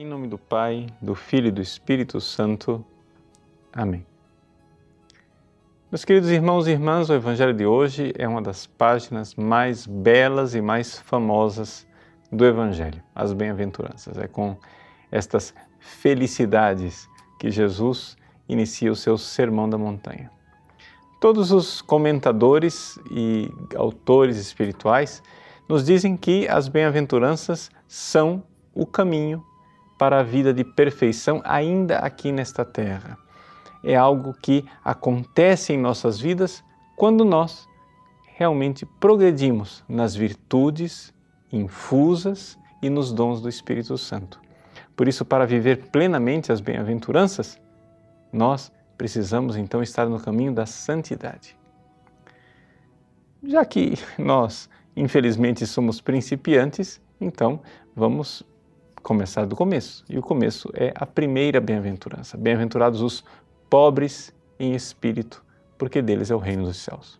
Em nome do Pai, do Filho e do Espírito Santo. Amém. Meus queridos irmãos e irmãs, o Evangelho de hoje é uma das páginas mais belas e mais famosas do Evangelho, as bem-aventuranças. É com estas felicidades que Jesus inicia o seu Sermão da Montanha. Todos os comentadores e autores espirituais nos dizem que as bem-aventuranças são o caminho para a vida de perfeição ainda aqui nesta terra. É algo que acontece em nossas vidas quando nós realmente progredimos nas virtudes infusas e nos dons do Espírito Santo. Por isso, para viver plenamente as bem-aventuranças, nós precisamos então estar no caminho da santidade. Já que nós, infelizmente, somos principiantes, então vamos começar do começo. E o começo é a primeira bem-aventurança. Bem-aventurados os pobres em espírito, porque deles é o reino dos céus.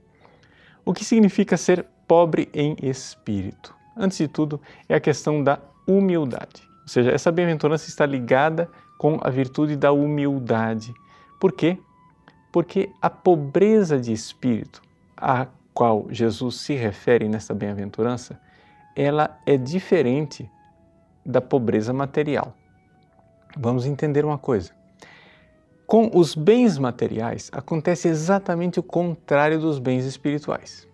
O que significa ser pobre em espírito? Antes de tudo, é a questão da humildade. Ou seja, essa bem-aventurança está ligada com a virtude da humildade. Por quê? Porque a pobreza de espírito a qual Jesus se refere nesta bem-aventurança, ela é diferente da pobreza material. Vamos entender uma coisa. Com os bens materiais acontece exatamente o contrário dos bens espirituais.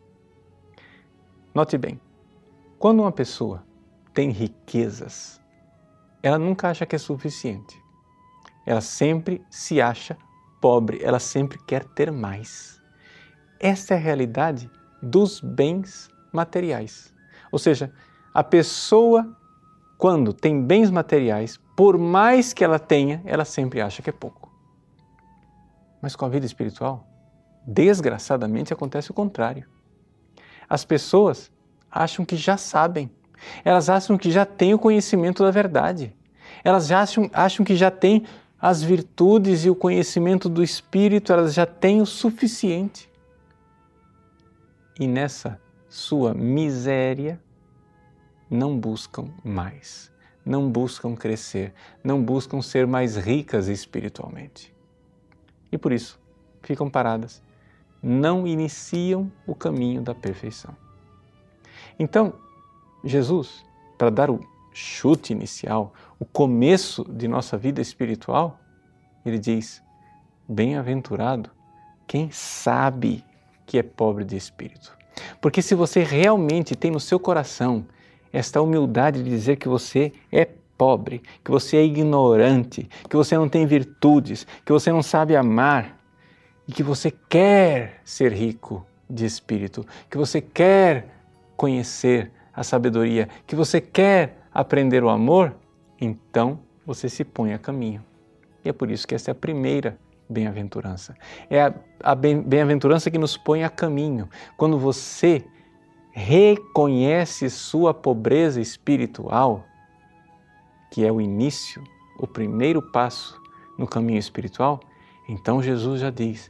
Note bem, quando uma pessoa tem riquezas, ela nunca acha que é suficiente. Ela sempre se acha pobre, ela sempre quer ter mais. Esta é a realidade dos bens materiais. Ou seja, a pessoa quando tem bens materiais, por mais que ela tenha, ela sempre acha que é pouco. Mas com a vida espiritual, desgraçadamente acontece o contrário. As pessoas acham que já sabem, elas acham que já têm o conhecimento da verdade, elas acham, acham que já têm as virtudes e o conhecimento do Espírito, elas já têm o suficiente. E nessa sua miséria, não buscam mais, não buscam crescer, não buscam ser mais ricas espiritualmente. E por isso ficam paradas, não iniciam o caminho da perfeição. Então, Jesus, para dar o chute inicial, o começo de nossa vida espiritual, ele diz: Bem-aventurado quem sabe que é pobre de espírito. Porque se você realmente tem no seu coração esta humildade de dizer que você é pobre, que você é ignorante, que você não tem virtudes, que você não sabe amar e que você quer ser rico de espírito, que você quer conhecer a sabedoria, que você quer aprender o amor, então você se põe a caminho. E é por isso que esta é a primeira bem-aventurança. É a, a bem-aventurança que nos põe a caminho. Quando você reconhece sua pobreza espiritual, que é o início, o primeiro passo no caminho espiritual, então Jesus já diz: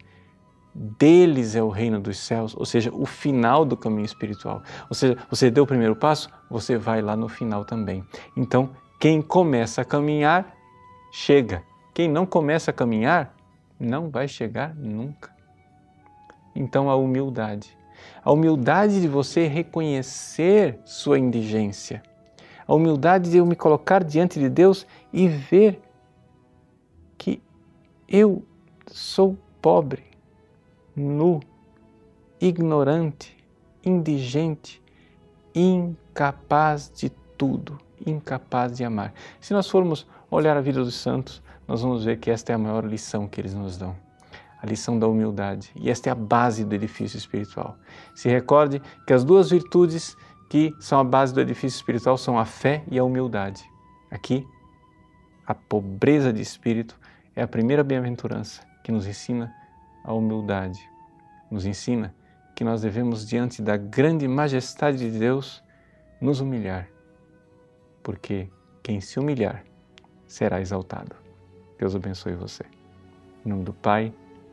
deles é o reino dos céus, ou seja, o final do caminho espiritual. Ou seja, você deu o primeiro passo, você vai lá no final também. Então, quem começa a caminhar, chega. Quem não começa a caminhar, não vai chegar nunca. Então, a humildade a humildade de você reconhecer sua indigência, a humildade de eu me colocar diante de Deus e ver que eu sou pobre, nu, ignorante, indigente, incapaz de tudo, incapaz de amar. Se nós formos olhar a vida dos santos, nós vamos ver que esta é a maior lição que eles nos dão a lição da humildade. E esta é a base do edifício espiritual. Se recorde que as duas virtudes que são a base do edifício espiritual são a fé e a humildade. Aqui, a pobreza de espírito é a primeira bem-aventurança que nos ensina a humildade. Nos ensina que nós devemos, diante da grande majestade de Deus, nos humilhar. Porque quem se humilhar será exaltado. Deus abençoe você. Em nome do Pai,